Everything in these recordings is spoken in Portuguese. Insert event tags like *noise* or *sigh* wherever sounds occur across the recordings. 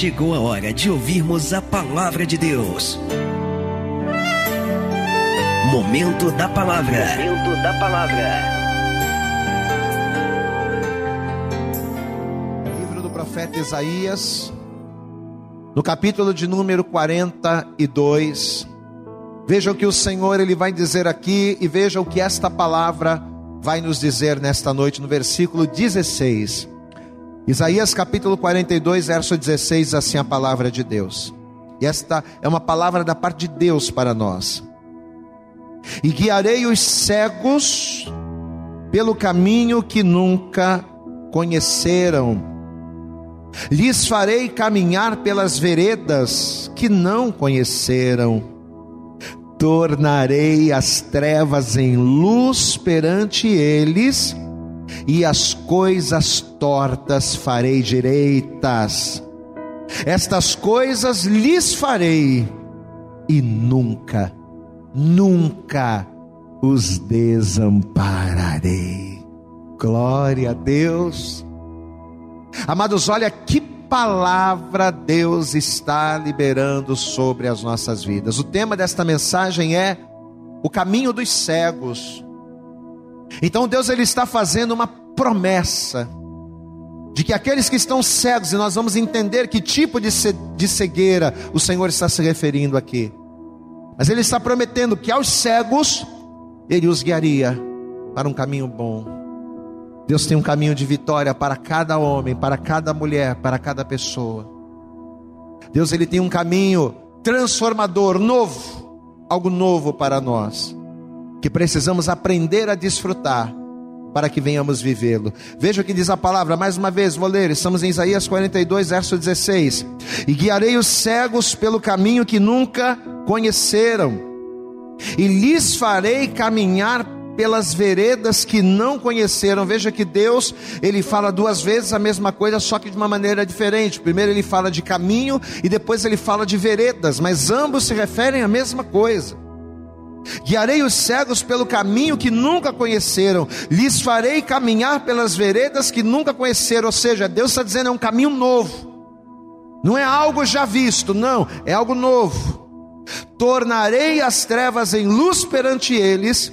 chegou a hora de ouvirmos a palavra de Deus. Momento da palavra. Momento da palavra. Livro do profeta Isaías, no capítulo de número 42. Vejam o que o Senhor ele vai dizer aqui e vejam o que esta palavra vai nos dizer nesta noite no versículo 16. Isaías capítulo 42, verso 16, assim a palavra de Deus. E esta é uma palavra da parte de Deus para nós. E guiarei os cegos pelo caminho que nunca conheceram. Lhes farei caminhar pelas veredas que não conheceram. Tornarei as trevas em luz perante eles e as coisas tortas farei direitas. Estas coisas lhes farei e nunca, nunca os desampararei. Glória a Deus. Amados, olha que palavra Deus está liberando sobre as nossas vidas. O tema desta mensagem é o caminho dos cegos. Então Deus ele está fazendo uma promessa de que aqueles que estão cegos, e nós vamos entender que tipo de cegueira o Senhor está se referindo aqui. Mas Ele está prometendo que aos cegos Ele os guiaria para um caminho bom. Deus tem um caminho de vitória para cada homem, para cada mulher, para cada pessoa. Deus ele tem um caminho transformador, novo, algo novo para nós que precisamos aprender a desfrutar para que venhamos vivê-lo. Veja o que diz a palavra, mais uma vez, vou ler, estamos em Isaías 42, verso 16: E guiarei os cegos pelo caminho que nunca conheceram, e lhes farei caminhar pelas veredas que não conheceram. Veja que Deus, ele fala duas vezes a mesma coisa, só que de uma maneira diferente. Primeiro ele fala de caminho e depois ele fala de veredas, mas ambos se referem à mesma coisa. Guiarei os cegos pelo caminho que nunca conheceram, lhes farei caminhar pelas veredas que nunca conheceram. Ou seja, Deus está dizendo é um caminho novo, não é algo já visto, não, é algo novo. Tornarei as trevas em luz perante eles,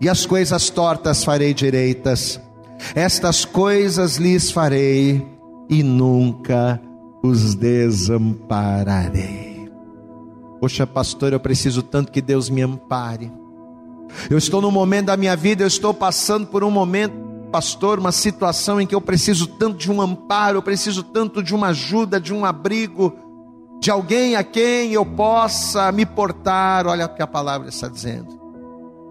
e as coisas tortas farei direitas. Estas coisas lhes farei, e nunca os desampararei. Poxa, pastor, eu preciso tanto que Deus me ampare. Eu estou no momento da minha vida, eu estou passando por um momento, pastor, uma situação em que eu preciso tanto de um amparo, eu preciso tanto de uma ajuda, de um abrigo, de alguém a quem eu possa me portar. Olha o que a palavra está dizendo.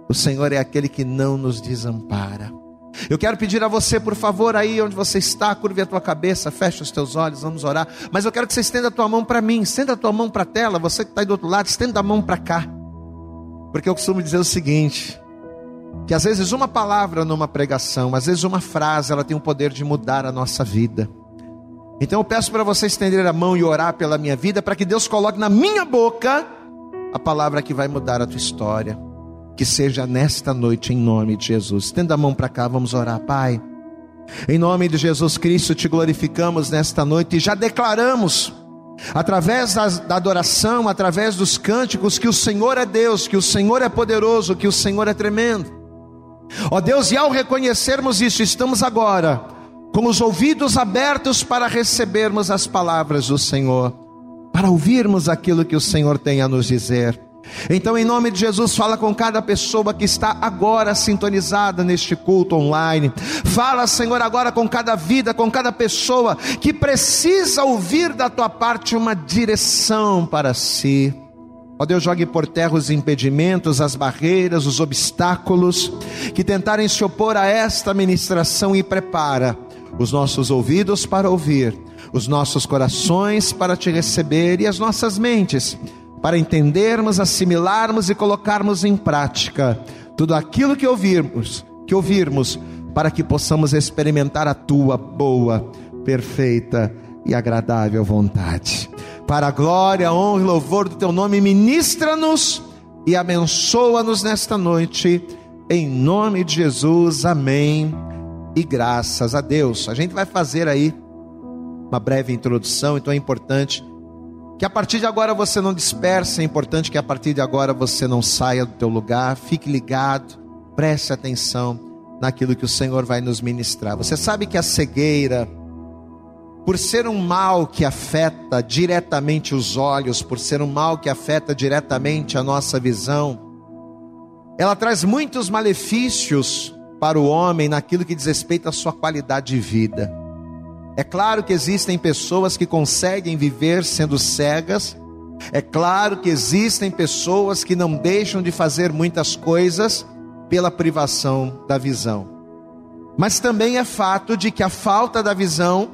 O Senhor é aquele que não nos desampara. Eu quero pedir a você, por favor, aí onde você está, curve a tua cabeça, feche os teus olhos, vamos orar. Mas eu quero que você estenda a tua mão para mim, estenda a tua mão para a tela, você que está aí do outro lado, estenda a mão para cá. Porque eu costumo dizer o seguinte: que às vezes uma palavra numa pregação, às vezes uma frase, ela tem o poder de mudar a nossa vida. Então eu peço para você estender a mão e orar pela minha vida, para que Deus coloque na minha boca a palavra que vai mudar a tua história que seja nesta noite, em nome de Jesus. Estenda a mão para cá, vamos orar, Pai. Em nome de Jesus Cristo, te glorificamos nesta noite e já declaramos, através da, da adoração, através dos cânticos, que o Senhor é Deus, que o Senhor é poderoso, que o Senhor é tremendo. Ó Deus, e ao reconhecermos isso, estamos agora com os ouvidos abertos para recebermos as palavras do Senhor, para ouvirmos aquilo que o Senhor tem a nos dizer. Então, em nome de Jesus, fala com cada pessoa que está agora sintonizada neste culto online. Fala, Senhor, agora com cada vida, com cada pessoa que precisa ouvir da tua parte uma direção para si. Ó Deus, jogue por terra os impedimentos, as barreiras, os obstáculos que tentarem se opor a esta ministração e prepara os nossos ouvidos para ouvir, os nossos corações para te receber e as nossas mentes para entendermos, assimilarmos e colocarmos em prática tudo aquilo que ouvirmos, que ouvirmos, para que possamos experimentar a tua boa, perfeita e agradável vontade. Para a glória, honra e louvor do teu nome, ministra-nos e abençoa-nos nesta noite, em nome de Jesus, amém. E graças a Deus. A gente vai fazer aí uma breve introdução, então é importante que a partir de agora você não disperse, é importante que a partir de agora você não saia do teu lugar, fique ligado, preste atenção naquilo que o Senhor vai nos ministrar. Você sabe que a cegueira, por ser um mal que afeta diretamente os olhos, por ser um mal que afeta diretamente a nossa visão, ela traz muitos malefícios para o homem naquilo que diz respeito à sua qualidade de vida. É claro que existem pessoas que conseguem viver sendo cegas. É claro que existem pessoas que não deixam de fazer muitas coisas pela privação da visão. Mas também é fato de que a falta da visão,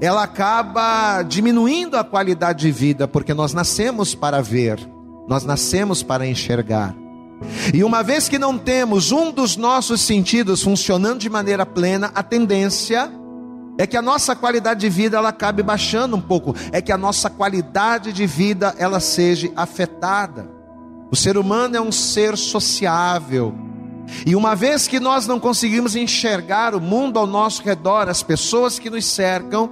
ela acaba diminuindo a qualidade de vida, porque nós nascemos para ver, nós nascemos para enxergar. E uma vez que não temos um dos nossos sentidos funcionando de maneira plena, a tendência é que a nossa qualidade de vida ela acabe baixando um pouco, é que a nossa qualidade de vida ela seja afetada. O ser humano é um ser sociável. E uma vez que nós não conseguimos enxergar o mundo ao nosso redor, as pessoas que nos cercam,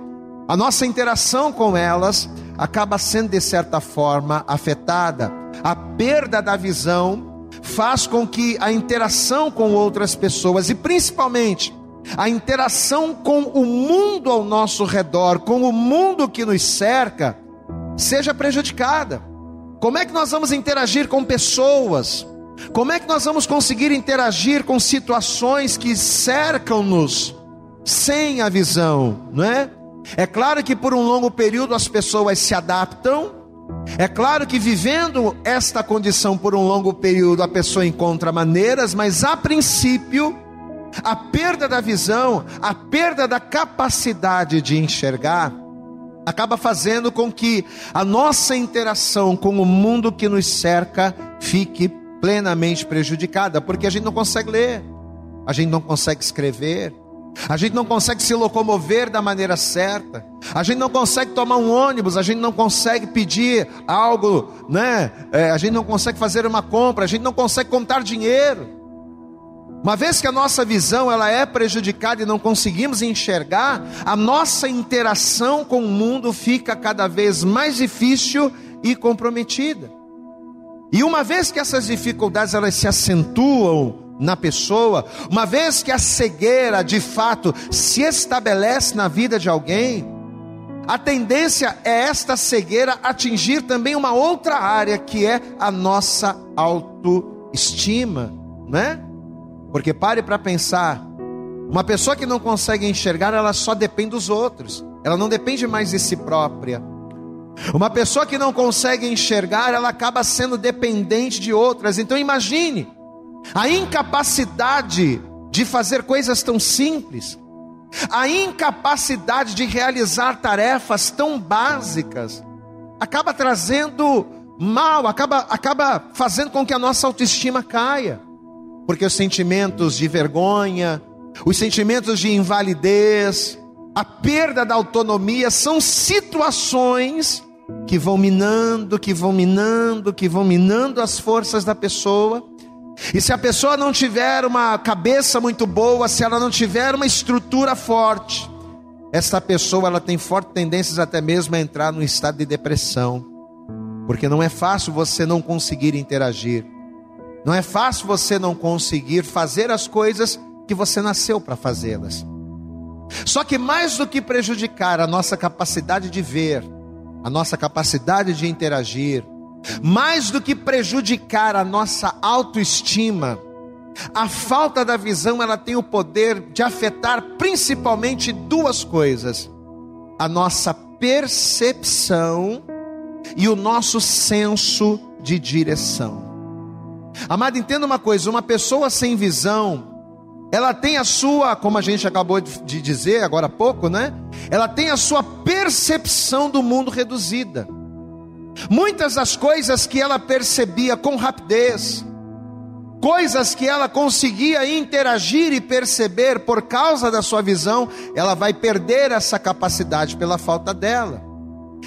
a nossa interação com elas acaba sendo de certa forma afetada. A perda da visão faz com que a interação com outras pessoas e principalmente a interação com o mundo ao nosso redor, com o mundo que nos cerca, seja prejudicada. Como é que nós vamos interagir com pessoas? Como é que nós vamos conseguir interagir com situações que cercam-nos sem a visão, não é? É claro que por um longo período as pessoas se adaptam. É claro que vivendo esta condição por um longo período a pessoa encontra maneiras, mas a princípio a perda da visão, a perda da capacidade de enxergar, acaba fazendo com que a nossa interação com o mundo que nos cerca fique plenamente prejudicada, porque a gente não consegue ler, a gente não consegue escrever, a gente não consegue se locomover da maneira certa, a gente não consegue tomar um ônibus, a gente não consegue pedir algo, né? É, a gente não consegue fazer uma compra, a gente não consegue contar dinheiro. Uma vez que a nossa visão ela é prejudicada e não conseguimos enxergar, a nossa interação com o mundo fica cada vez mais difícil e comprometida. E uma vez que essas dificuldades elas se acentuam na pessoa, uma vez que a cegueira de fato se estabelece na vida de alguém, a tendência é esta cegueira atingir também uma outra área que é a nossa autoestima, né? Porque pare para pensar, uma pessoa que não consegue enxergar, ela só depende dos outros. Ela não depende mais de si própria. Uma pessoa que não consegue enxergar, ela acaba sendo dependente de outras. Então imagine a incapacidade de fazer coisas tão simples, a incapacidade de realizar tarefas tão básicas, acaba trazendo mal, acaba, acaba fazendo com que a nossa autoestima caia porque os sentimentos de vergonha, os sentimentos de invalidez, a perda da autonomia são situações que vão minando, que vão minando, que vão minando as forças da pessoa. E se a pessoa não tiver uma cabeça muito boa, se ela não tiver uma estrutura forte, essa pessoa ela tem fortes tendências até mesmo a entrar no estado de depressão, porque não é fácil você não conseguir interagir. Não é fácil você não conseguir fazer as coisas que você nasceu para fazê-las. Só que mais do que prejudicar a nossa capacidade de ver, a nossa capacidade de interagir, mais do que prejudicar a nossa autoestima, a falta da visão ela tem o poder de afetar principalmente duas coisas: a nossa percepção e o nosso senso de direção. Amado, entenda uma coisa: uma pessoa sem visão, ela tem a sua, como a gente acabou de dizer agora há pouco, né? Ela tem a sua percepção do mundo reduzida. Muitas das coisas que ela percebia com rapidez, coisas que ela conseguia interagir e perceber por causa da sua visão, ela vai perder essa capacidade pela falta dela.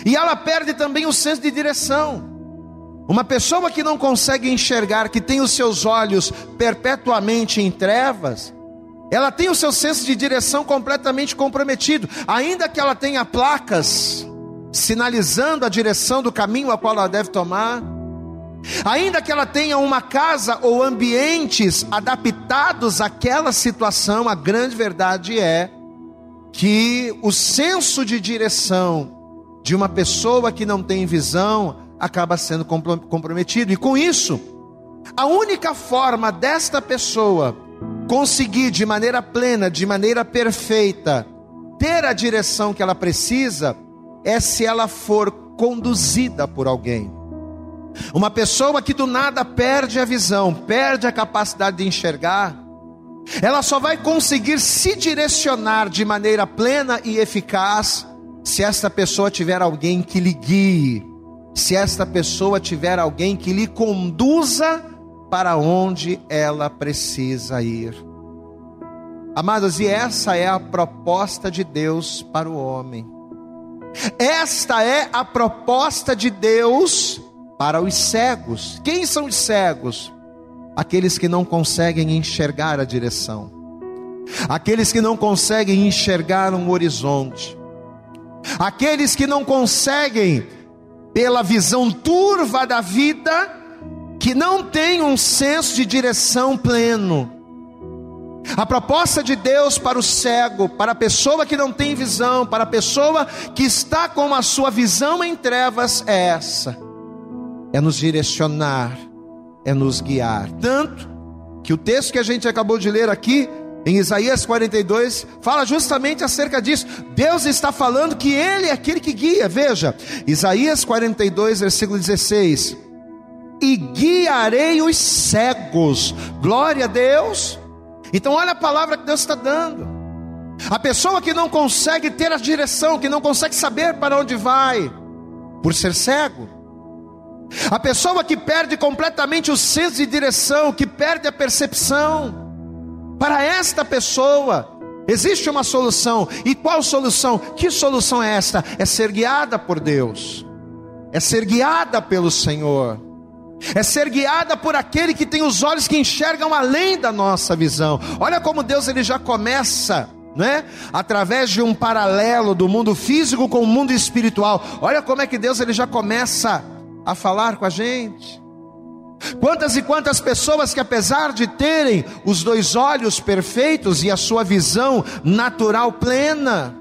E ela perde também o senso de direção. Uma pessoa que não consegue enxergar, que tem os seus olhos perpetuamente em trevas, ela tem o seu senso de direção completamente comprometido, ainda que ela tenha placas sinalizando a direção do caminho a qual ela deve tomar, ainda que ela tenha uma casa ou ambientes adaptados àquela situação, a grande verdade é que o senso de direção de uma pessoa que não tem visão acaba sendo comprometido, e com isso, a única forma desta pessoa conseguir de maneira plena, de maneira perfeita, ter a direção que ela precisa, é se ela for conduzida por alguém. Uma pessoa que do nada perde a visão, perde a capacidade de enxergar, ela só vai conseguir se direcionar de maneira plena e eficaz se esta pessoa tiver alguém que lhe guie, se esta pessoa tiver alguém que lhe conduza para onde ela precisa ir. Amados, e essa é a proposta de Deus para o homem. Esta é a proposta de Deus para os cegos. Quem são os cegos? Aqueles que não conseguem enxergar a direção, aqueles que não conseguem enxergar um horizonte, aqueles que não conseguem, pela visão turva da vida, que não tem um senso de direção pleno. A proposta de Deus para o cego, para a pessoa que não tem visão, para a pessoa que está com a sua visão em trevas, é essa: é nos direcionar, é nos guiar. Tanto que o texto que a gente acabou de ler aqui, em Isaías 42, fala justamente acerca disso. Deus está falando que Ele é aquele que guia. Veja, Isaías 42, versículo 16 e guiarei os cegos. Glória a Deus. Então, olha a palavra que Deus está dando. A pessoa que não consegue ter a direção, que não consegue saber para onde vai, por ser cego. A pessoa que perde completamente o senso de direção, que perde a percepção. Para esta pessoa, existe uma solução. E qual solução? Que solução é esta? É ser guiada por Deus, é ser guiada pelo Senhor é ser guiada por aquele que tem os olhos que enxergam além da nossa visão. Olha como Deus ele já começa, né? Através de um paralelo do mundo físico com o mundo espiritual. Olha como é que Deus ele já começa a falar com a gente. Quantas e quantas pessoas que apesar de terem os dois olhos perfeitos e a sua visão natural plena,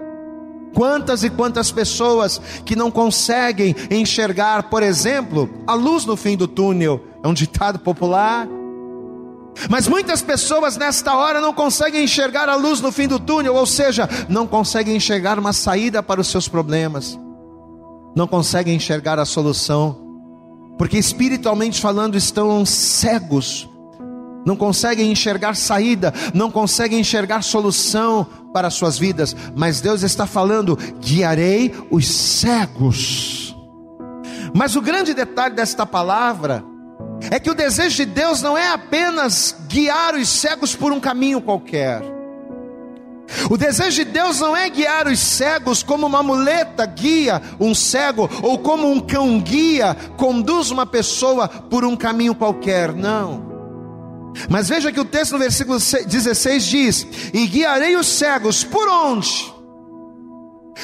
Quantas e quantas pessoas que não conseguem enxergar, por exemplo, a luz no fim do túnel, é um ditado popular. Mas muitas pessoas nesta hora não conseguem enxergar a luz no fim do túnel, ou seja, não conseguem enxergar uma saída para os seus problemas, não conseguem enxergar a solução, porque espiritualmente falando estão cegos não conseguem enxergar saída, não conseguem enxergar solução para as suas vidas, mas Deus está falando: guiarei os cegos. Mas o grande detalhe desta palavra é que o desejo de Deus não é apenas guiar os cegos por um caminho qualquer. O desejo de Deus não é guiar os cegos como uma muleta guia um cego, ou como um cão guia conduz uma pessoa por um caminho qualquer, não. Mas veja que o texto no versículo 16 diz: E guiarei os cegos por onde?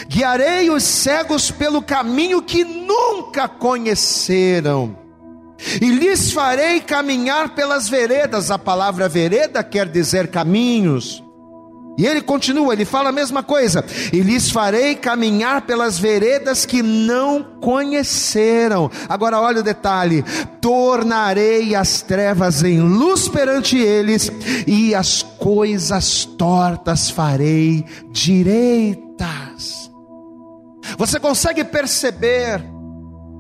Guiarei os cegos pelo caminho que nunca conheceram, e lhes farei caminhar pelas veredas. A palavra vereda quer dizer caminhos. E ele continua, ele fala a mesma coisa: e lhes farei caminhar pelas veredas que não conheceram. Agora olha o detalhe: tornarei as trevas em luz perante eles, e as coisas tortas farei direitas. Você consegue perceber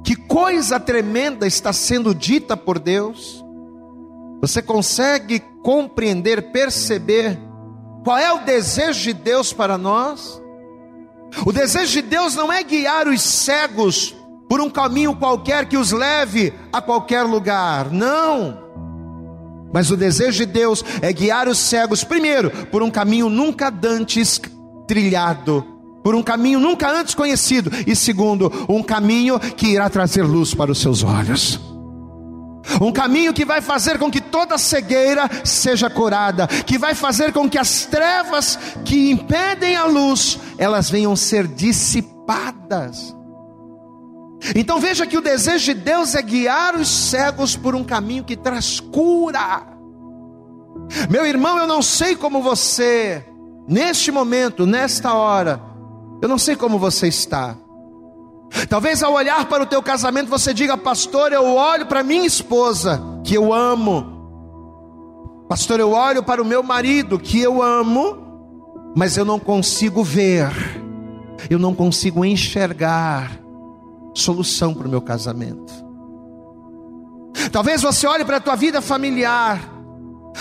que coisa tremenda está sendo dita por Deus? Você consegue compreender, perceber? Qual é o desejo de Deus para nós? O desejo de Deus não é guiar os cegos por um caminho qualquer que os leve a qualquer lugar, não. Mas o desejo de Deus é guiar os cegos, primeiro, por um caminho nunca antes trilhado, por um caminho nunca antes conhecido, e segundo, um caminho que irá trazer luz para os seus olhos. Um caminho que vai fazer com que toda cegueira seja curada, que vai fazer com que as trevas que impedem a luz, elas venham ser dissipadas. Então veja que o desejo de Deus é guiar os cegos por um caminho que traz cura. Meu irmão, eu não sei como você, neste momento, nesta hora, eu não sei como você está. Talvez ao olhar para o teu casamento você diga, pastor, eu olho para minha esposa, que eu amo. Pastor, eu olho para o meu marido, que eu amo, mas eu não consigo ver, eu não consigo enxergar solução para o meu casamento. Talvez você olhe para a tua vida familiar,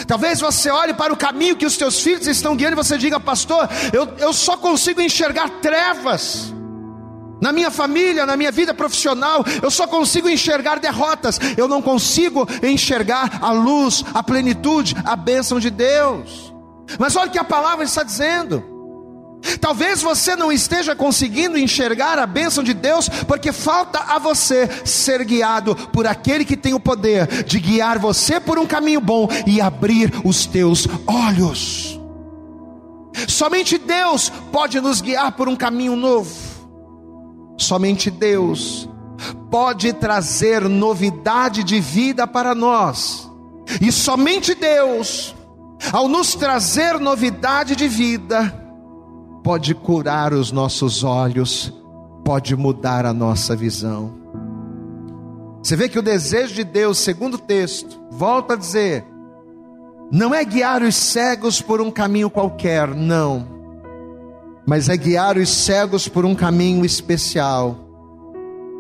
Talvez você olhe para o caminho que os teus filhos estão guiando e você diga, pastor, eu, eu só consigo enxergar trevas. Na minha família, na minha vida profissional, eu só consigo enxergar derrotas, eu não consigo enxergar a luz, a plenitude, a bênção de Deus. Mas olha o que a palavra está dizendo. Talvez você não esteja conseguindo enxergar a bênção de Deus, porque falta a você ser guiado por aquele que tem o poder de guiar você por um caminho bom e abrir os teus olhos. Somente Deus pode nos guiar por um caminho novo. Somente Deus pode trazer novidade de vida para nós. E somente Deus, ao nos trazer novidade de vida, pode curar os nossos olhos, pode mudar a nossa visão. Você vê que o desejo de Deus, segundo o texto, volta a dizer, não é guiar os cegos por um caminho qualquer, não mas é guiar os cegos por um caminho especial.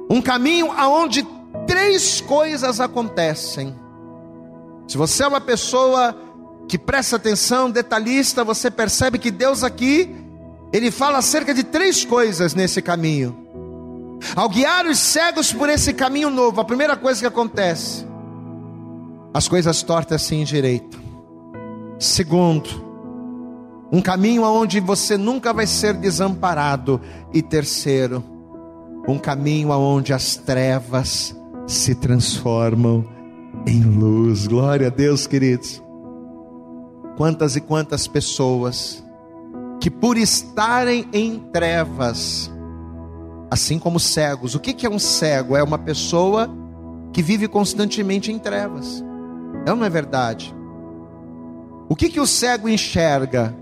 Um caminho aonde três coisas acontecem. Se você é uma pessoa que presta atenção, detalhista, você percebe que Deus aqui, ele fala acerca de três coisas nesse caminho. Ao guiar os cegos por esse caminho novo, a primeira coisa que acontece, as coisas tortas se endireitam. Segundo, um caminho aonde você nunca vai ser desamparado. E terceiro, um caminho aonde as trevas se transformam em luz. Glória a Deus, queridos. Quantas e quantas pessoas que por estarem em trevas, assim como cegos. O que é um cego? É uma pessoa que vive constantemente em trevas. Ou não é verdade? O que, que o cego enxerga?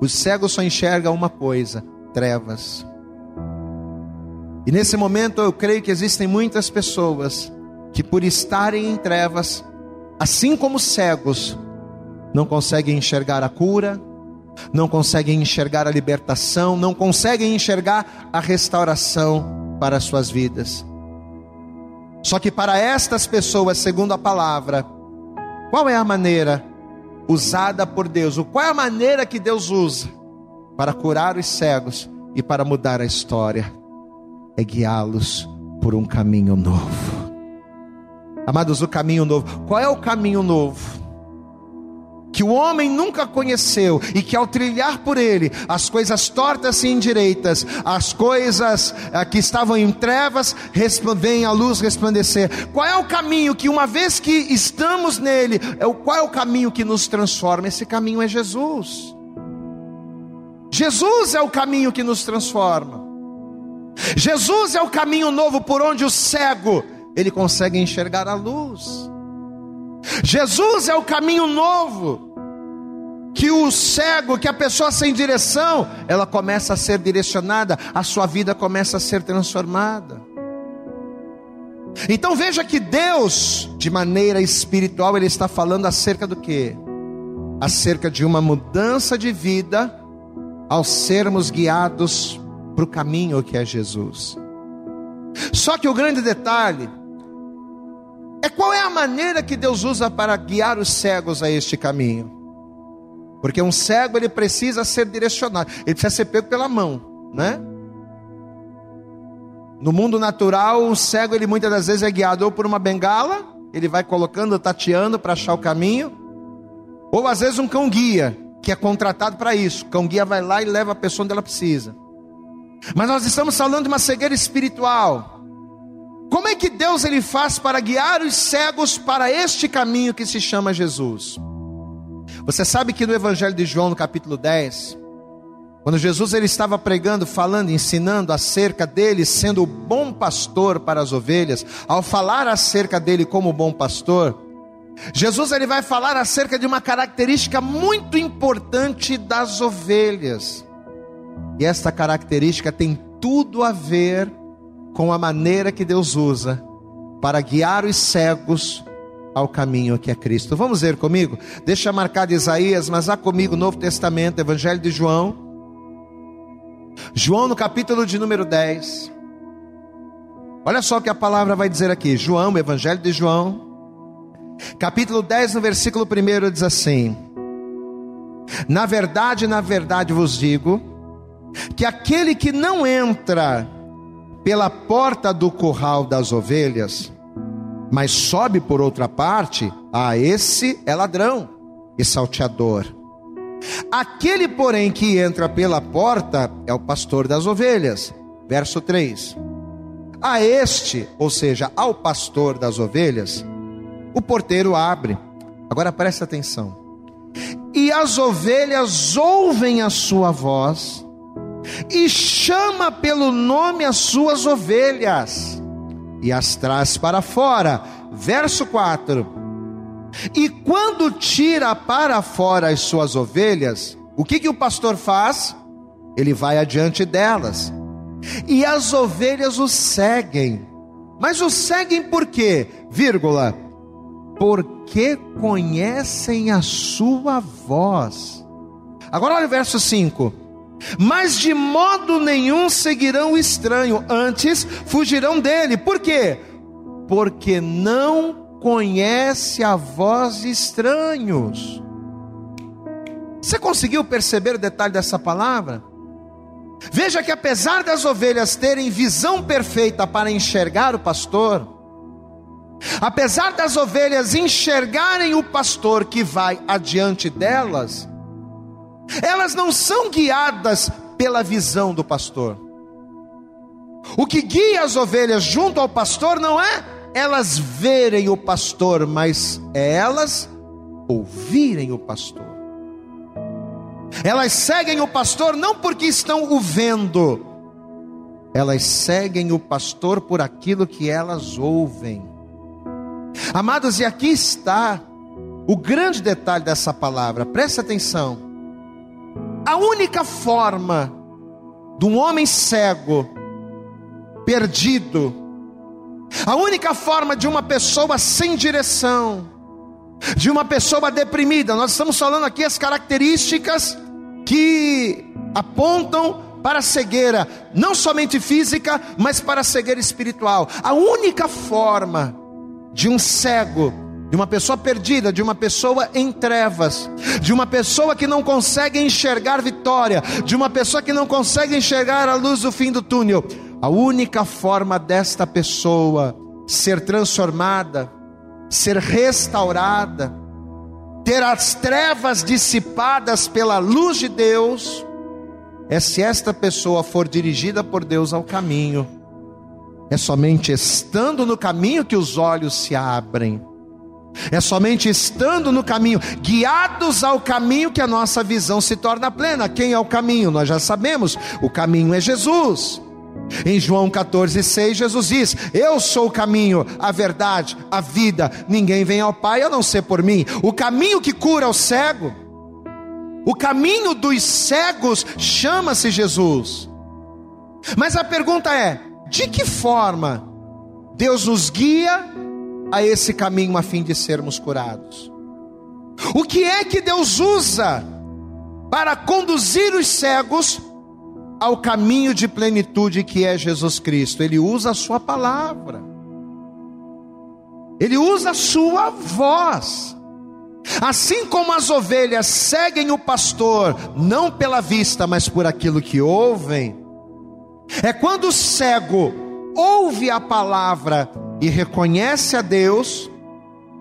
O cego só enxerga uma coisa: trevas. E nesse momento eu creio que existem muitas pessoas que, por estarem em trevas, assim como cegos, não conseguem enxergar a cura, não conseguem enxergar a libertação, não conseguem enxergar a restauração para as suas vidas. Só que para estas pessoas, segundo a palavra, qual é a maneira usada por Deus. Qual é a maneira que Deus usa para curar os cegos e para mudar a história? É guiá-los por um caminho novo. Amados, o caminho novo. Qual é o caminho novo? Que o homem nunca conheceu e que ao trilhar por ele, as coisas tortas e indireitas, as coisas ah, que estavam em trevas, vêm a luz resplandecer. Qual é o caminho que uma vez que estamos nele, é qual é o caminho que nos transforma? Esse caminho é Jesus. Jesus é o caminho que nos transforma. Jesus é o caminho novo por onde o cego ele consegue enxergar a luz. Jesus é o caminho novo. Que o cego, que a pessoa sem direção, ela começa a ser direcionada, a sua vida começa a ser transformada. Então veja que Deus, de maneira espiritual, Ele está falando acerca do que? Acerca de uma mudança de vida ao sermos guiados para o caminho que é Jesus. Só que o grande detalhe é qual é a maneira que Deus usa para guiar os cegos a este caminho. Porque um cego ele precisa ser direcionado, ele precisa ser pego pela mão, né? No mundo natural, o cego ele muitas das vezes é guiado ou por uma bengala, ele vai colocando, tateando para achar o caminho, ou às vezes um cão guia, que é contratado para isso. O cão guia vai lá e leva a pessoa onde ela precisa. Mas nós estamos falando de uma cegueira espiritual. Como é que Deus ele faz para guiar os cegos para este caminho que se chama Jesus? Você sabe que no Evangelho de João, no capítulo 10, quando Jesus ele estava pregando, falando, ensinando acerca dele sendo o bom pastor para as ovelhas, ao falar acerca dele como bom pastor, Jesus ele vai falar acerca de uma característica muito importante das ovelhas. E esta característica tem tudo a ver com a maneira que Deus usa para guiar os cegos ao caminho que é Cristo. Vamos ver comigo? Deixa marcado Isaías, mas há comigo o Novo Testamento, Evangelho de João. João no capítulo de número 10. Olha só o que a palavra vai dizer aqui. João, Evangelho de João, capítulo 10, no versículo 1 diz assim: Na verdade, na verdade vos digo, que aquele que não entra pela porta do curral das ovelhas, mas sobe por outra parte, a esse é ladrão e salteador. Aquele, porém, que entra pela porta é o pastor das ovelhas. Verso 3. A este, ou seja, ao pastor das ovelhas, o porteiro abre. Agora preste atenção. E as ovelhas ouvem a sua voz, e chama pelo nome as suas ovelhas, e as traz para fora. Verso 4. E quando tira para fora as suas ovelhas, o que, que o pastor faz? Ele vai adiante delas, e as ovelhas o seguem. Mas o seguem por quê? Vírgula porque conhecem a sua voz. Agora olha o verso 5. Mas de modo nenhum seguirão o estranho, antes fugirão dele. Por quê? Porque não conhece a voz de estranhos. Você conseguiu perceber o detalhe dessa palavra? Veja que apesar das ovelhas terem visão perfeita para enxergar o pastor, Apesar das ovelhas enxergarem o pastor que vai adiante delas, elas não são guiadas pela visão do pastor. O que guia as ovelhas junto ao pastor não é elas verem o pastor, mas é elas ouvirem o pastor. Elas seguem o pastor não porque estão o vendo, elas seguem o pastor por aquilo que elas ouvem. Amados, e aqui está o grande detalhe dessa palavra, presta atenção. A única forma de um homem cego, perdido, a única forma de uma pessoa sem direção, de uma pessoa deprimida, nós estamos falando aqui as características que apontam para a cegueira, não somente física, mas para a cegueira espiritual. A única forma de um cego, de uma pessoa perdida, de uma pessoa em trevas, de uma pessoa que não consegue enxergar vitória, de uma pessoa que não consegue enxergar a luz do fim do túnel. A única forma desta pessoa ser transformada, ser restaurada, ter as trevas dissipadas pela luz de Deus, é se esta pessoa for dirigida por Deus ao caminho é somente estando no caminho que os olhos se abrem. É somente estando no caminho, guiados ao caminho, que a nossa visão se torna plena. Quem é o caminho? Nós já sabemos, o caminho é Jesus. Em João 14,6, Jesus diz: Eu sou o caminho, a verdade, a vida. Ninguém vem ao Pai a não ser por mim. O caminho que cura o cego, o caminho dos cegos chama-se Jesus. Mas a pergunta é: de que forma Deus nos guia a esse caminho a fim de sermos curados? O que é que Deus usa para conduzir os cegos ao caminho de plenitude que é Jesus Cristo? Ele usa a Sua palavra, Ele usa a Sua voz. Assim como as ovelhas seguem o pastor, não pela vista, mas por aquilo que ouvem, é quando o cego ouve a palavra e reconhece a Deus,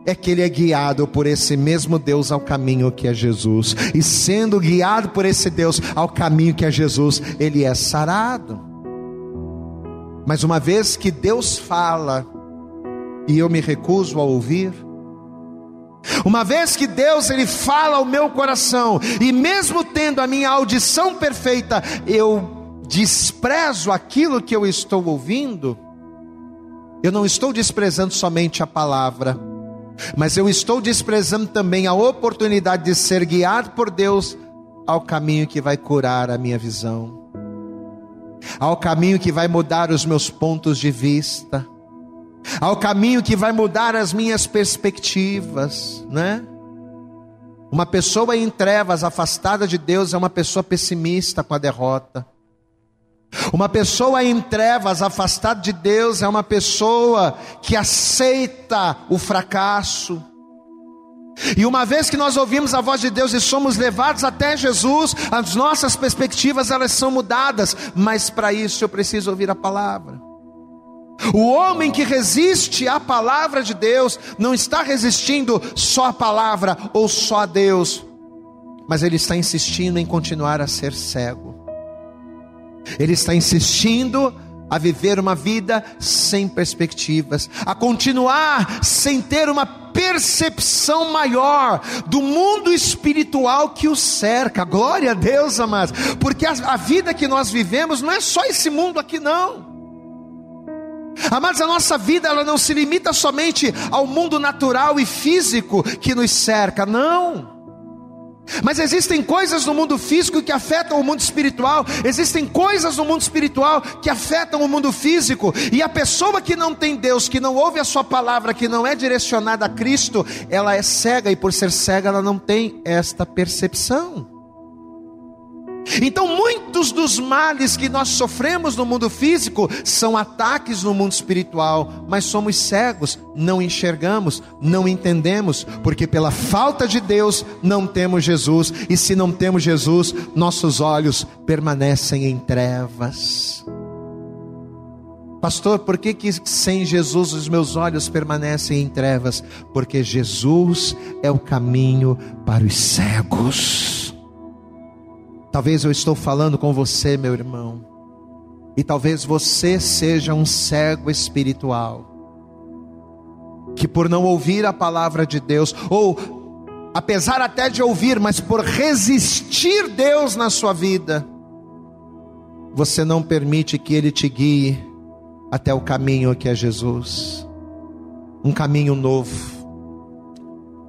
é que ele é guiado por esse mesmo Deus ao caminho que é Jesus. E sendo guiado por esse Deus ao caminho que é Jesus, ele é sarado. Mas uma vez que Deus fala e eu me recuso a ouvir, uma vez que Deus ele fala ao meu coração e mesmo tendo a minha audição perfeita, eu desprezo aquilo que eu estou ouvindo, eu não estou desprezando somente a palavra, mas eu estou desprezando também a oportunidade de ser guiado por Deus ao caminho que vai curar a minha visão, ao caminho que vai mudar os meus pontos de vista, ao caminho que vai mudar as minhas perspectivas, né? Uma pessoa em trevas, afastada de Deus, é uma pessoa pessimista com a derrota. Uma pessoa em trevas, afastada de Deus, é uma pessoa que aceita o fracasso. E uma vez que nós ouvimos a voz de Deus e somos levados até Jesus, as nossas perspectivas elas são mudadas, mas para isso eu preciso ouvir a palavra. O homem que resiste à palavra de Deus não está resistindo só à palavra ou só a Deus, mas ele está insistindo em continuar a ser cego. Ele está insistindo a viver uma vida sem perspectivas, a continuar sem ter uma percepção maior do mundo espiritual que o cerca. Glória a Deus, amados, porque a, a vida que nós vivemos não é só esse mundo aqui, não. Amados, a nossa vida ela não se limita somente ao mundo natural e físico que nos cerca, não. Mas existem coisas no mundo físico que afetam o mundo espiritual, existem coisas no mundo espiritual que afetam o mundo físico, e a pessoa que não tem Deus, que não ouve a Sua palavra, que não é direcionada a Cristo, ela é cega, e por ser cega, ela não tem esta percepção. Então, muitos dos males que nós sofremos no mundo físico são ataques no mundo espiritual, mas somos cegos, não enxergamos, não entendemos, porque pela falta de Deus não temos Jesus, e se não temos Jesus, nossos olhos permanecem em trevas. Pastor, por que, que sem Jesus os meus olhos permanecem em trevas? Porque Jesus é o caminho para os cegos. Talvez eu estou falando com você, meu irmão, e talvez você seja um cego espiritual, que por não ouvir a palavra de Deus, ou apesar até de ouvir, mas por resistir Deus na sua vida, você não permite que Ele te guie até o caminho que é Jesus, um caminho novo,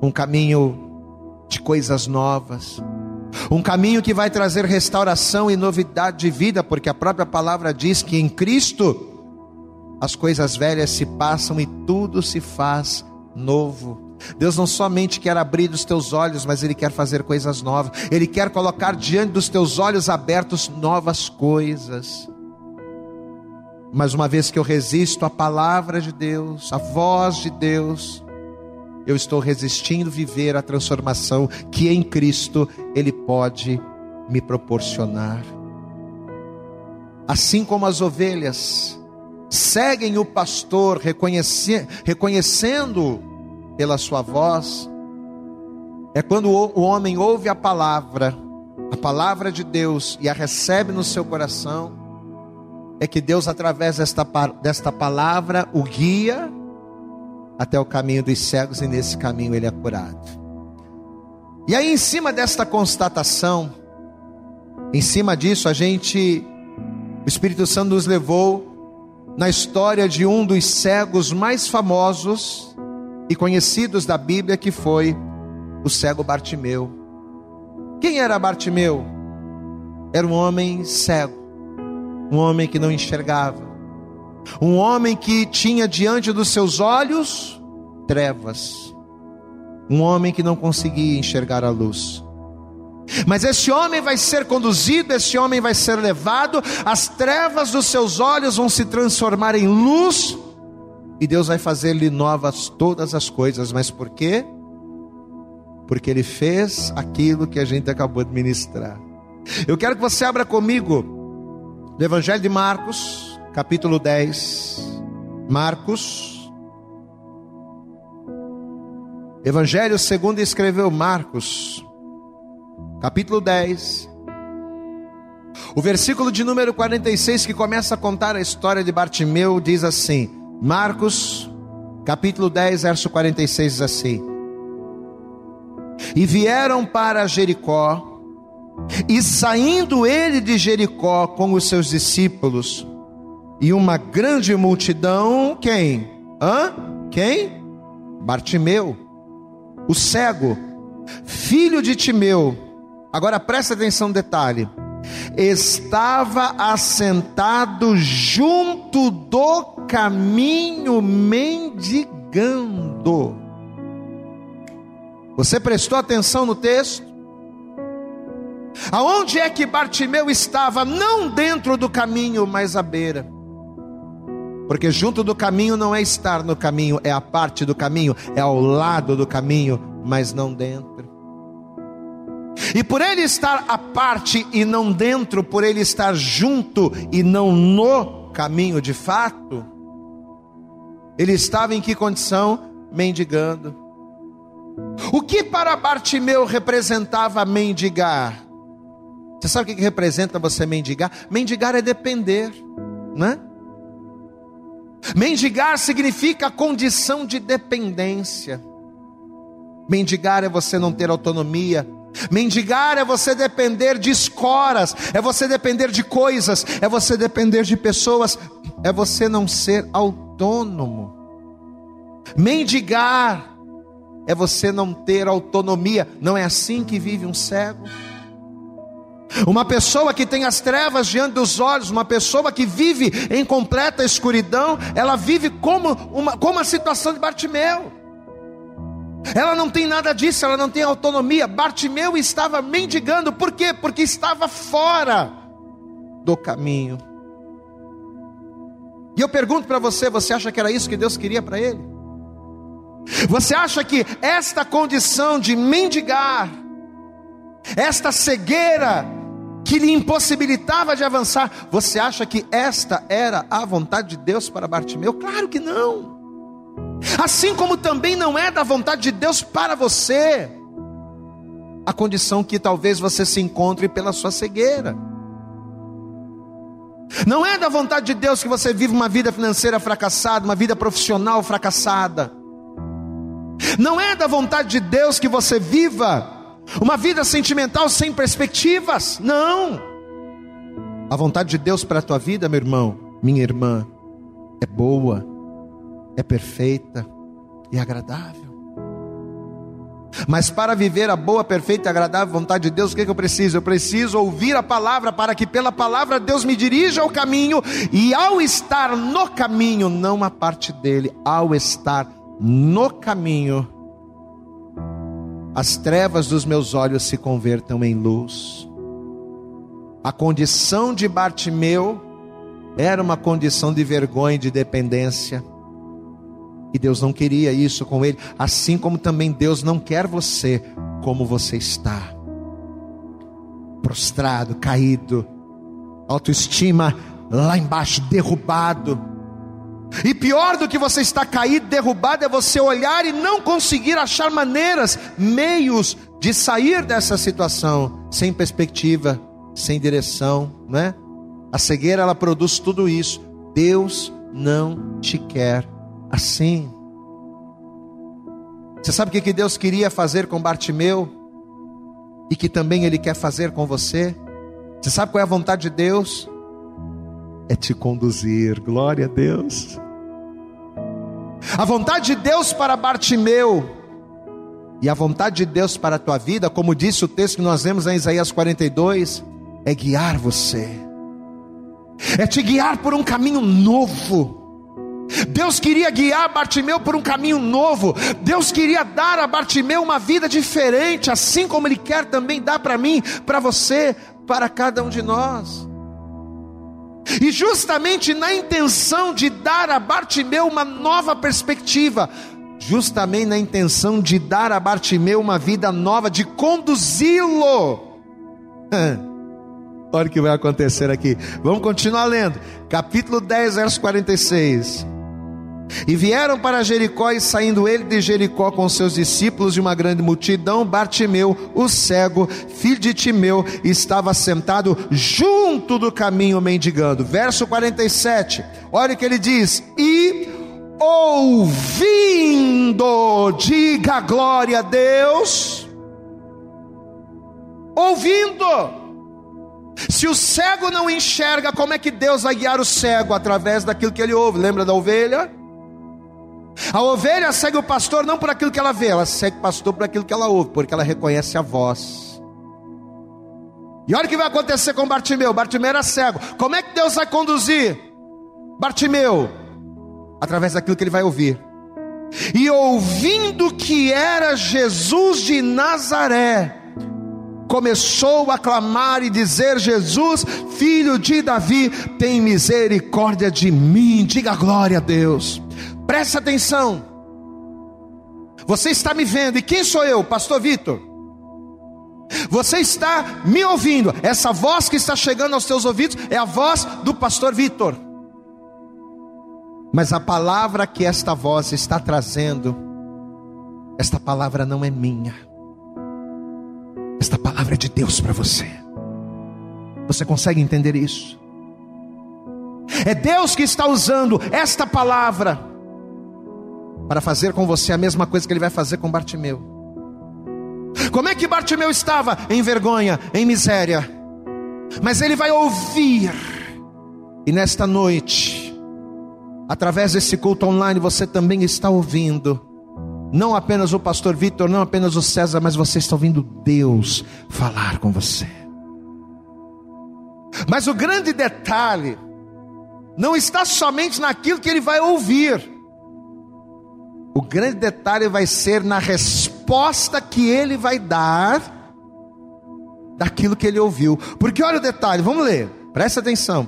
um caminho de coisas novas um caminho que vai trazer restauração e novidade de vida, porque a própria palavra diz que em Cristo as coisas velhas se passam e tudo se faz novo. Deus não somente quer abrir os teus olhos, mas Ele quer fazer coisas novas. Ele quer colocar diante dos teus olhos abertos novas coisas. Mas uma vez que eu resisto à palavra de Deus, à voz de Deus, eu estou resistindo viver a transformação que em Cristo Ele pode me proporcionar. Assim como as ovelhas seguem o pastor, reconhece, reconhecendo pela sua voz, é quando o homem ouve a palavra, a palavra de Deus e a recebe no seu coração, é que Deus, através desta, desta palavra, o guia até o caminho dos cegos e nesse caminho ele é curado. E aí, em cima desta constatação, em cima disso, a gente, o Espírito Santo nos levou na história de um dos cegos mais famosos e conhecidos da Bíblia, que foi o cego Bartimeu. Quem era Bartimeu? Era um homem cego, um homem que não enxergava, um homem que tinha diante dos seus olhos trevas. Um homem que não conseguia enxergar a luz. Mas esse homem vai ser conduzido, esse homem vai ser levado, as trevas dos seus olhos vão se transformar em luz, e Deus vai fazer-lhe novas todas as coisas. Mas por quê? Porque ele fez aquilo que a gente acabou de ministrar. Eu quero que você abra comigo no Evangelho de Marcos, capítulo 10. Marcos. Evangelho segundo escreveu Marcos, capítulo 10. O versículo de número 46, que começa a contar a história de Bartimeu, diz assim: Marcos, capítulo 10, verso 46, diz assim: E vieram para Jericó, e saindo ele de Jericó com os seus discípulos, e uma grande multidão, quem? Hã? Quem? Bartimeu, o cego, filho de Timeu. Agora presta atenção no detalhe estava assentado junto do caminho mendigando. Você prestou atenção no texto? Aonde é que Bartimeu estava? Não dentro do caminho, mas à beira. Porque junto do caminho não é estar no caminho, é a parte do caminho, é ao lado do caminho, mas não dentro. E por ele estar à parte e não dentro, por ele estar junto e não no caminho de fato, ele estava em que condição? Mendigando. O que para Bartimeu representava mendigar? Você sabe o que representa você mendigar? Mendigar é depender, né? Mendigar significa condição de dependência. Mendigar é você não ter autonomia, Mendigar é você depender de escoras, é você depender de coisas, é você depender de pessoas, é você não ser autônomo. Mendigar é você não ter autonomia, não é assim que vive um cego. Uma pessoa que tem as trevas diante dos olhos, uma pessoa que vive em completa escuridão, ela vive como uma, como a situação de Bartimeu. Ela não tem nada disso, ela não tem autonomia. Bartimeu estava mendigando, por quê? Porque estava fora do caminho. E eu pergunto para você: você acha que era isso que Deus queria para ele? Você acha que esta condição de mendigar, esta cegueira que lhe impossibilitava de avançar, você acha que esta era a vontade de Deus para Bartimeu? Claro que não. Assim como também não é da vontade de Deus para você a condição que talvez você se encontre pela sua cegueira. Não é da vontade de Deus que você viva uma vida financeira fracassada, uma vida profissional fracassada. Não é da vontade de Deus que você viva uma vida sentimental sem perspectivas. Não. A vontade de Deus para a tua vida, meu irmão, minha irmã, é boa é perfeita e agradável. Mas para viver a boa, perfeita e agradável vontade de Deus, o que, é que eu preciso? Eu preciso ouvir a palavra para que pela palavra Deus me dirija ao caminho e ao estar no caminho, não a parte dele, ao estar no caminho, as trevas dos meus olhos se convertam em luz. A condição de Bartimeu era uma condição de vergonha e de dependência. E Deus não queria isso com ele, assim como também Deus não quer você como você está. Prostrado, caído, autoestima lá embaixo, derrubado. E pior do que você estar caído, derrubado, é você olhar e não conseguir achar maneiras, meios de sair dessa situação, sem perspectiva, sem direção, né? A cegueira ela produz tudo isso. Deus não te quer assim. Você sabe o que Deus queria fazer com Bartimeu? E que também Ele quer fazer com você? Você sabe qual é a vontade de Deus? É te conduzir, glória a Deus. A vontade de Deus para Bartimeu e a vontade de Deus para a tua vida, como disse o texto que nós vemos em Isaías 42, é guiar você, é te guiar por um caminho novo Deus queria guiar Bartimeu por um caminho novo. Deus queria dar a Bartimeu uma vida diferente, assim como Ele quer também dar para mim, para você, para cada um de nós. E justamente na intenção de dar a Bartimeu uma nova perspectiva, justamente na intenção de dar a Bartimeu uma vida nova, de conduzi-lo. *laughs* Olha o que vai acontecer aqui. Vamos continuar lendo. Capítulo 10, verso 46. E vieram para Jericó, e saindo ele de Jericó com seus discípulos e uma grande multidão, Bartimeu, o cego, filho de Timeu, estava sentado junto do caminho mendigando. Verso 47, olha o que ele diz: E ouvindo, diga glória a Deus, ouvindo. Se o cego não enxerga, como é que Deus vai guiar o cego? Através daquilo que ele ouve. Lembra da ovelha? A ovelha segue o pastor não por aquilo que ela vê, ela segue o pastor por aquilo que ela ouve, porque ela reconhece a voz. E olha o que vai acontecer com Bartimeu. Bartimeu era cego. Como é que Deus vai conduzir Bartimeu? Através daquilo que ele vai ouvir. E ouvindo que era Jesus de Nazaré, começou a clamar e dizer: Jesus, filho de Davi, tem misericórdia de mim. Diga glória a Deus. Presta atenção. Você está me vendo, e quem sou eu? Pastor Vitor. Você está me ouvindo. Essa voz que está chegando aos teus ouvidos é a voz do pastor Vitor. Mas a palavra que esta voz está trazendo, esta palavra não é minha. Esta palavra é de Deus para você. Você consegue entender isso? É Deus que está usando esta palavra para fazer com você a mesma coisa que ele vai fazer com Bartimeu. Como é que Bartimeu estava? Em vergonha, em miséria. Mas ele vai ouvir. E nesta noite, através desse culto online, você também está ouvindo. Não apenas o pastor Vitor, não apenas o César, mas você está ouvindo Deus falar com você. Mas o grande detalhe não está somente naquilo que ele vai ouvir o grande detalhe vai ser na resposta que ele vai dar daquilo que ele ouviu. Porque olha o detalhe, vamos ler, presta atenção.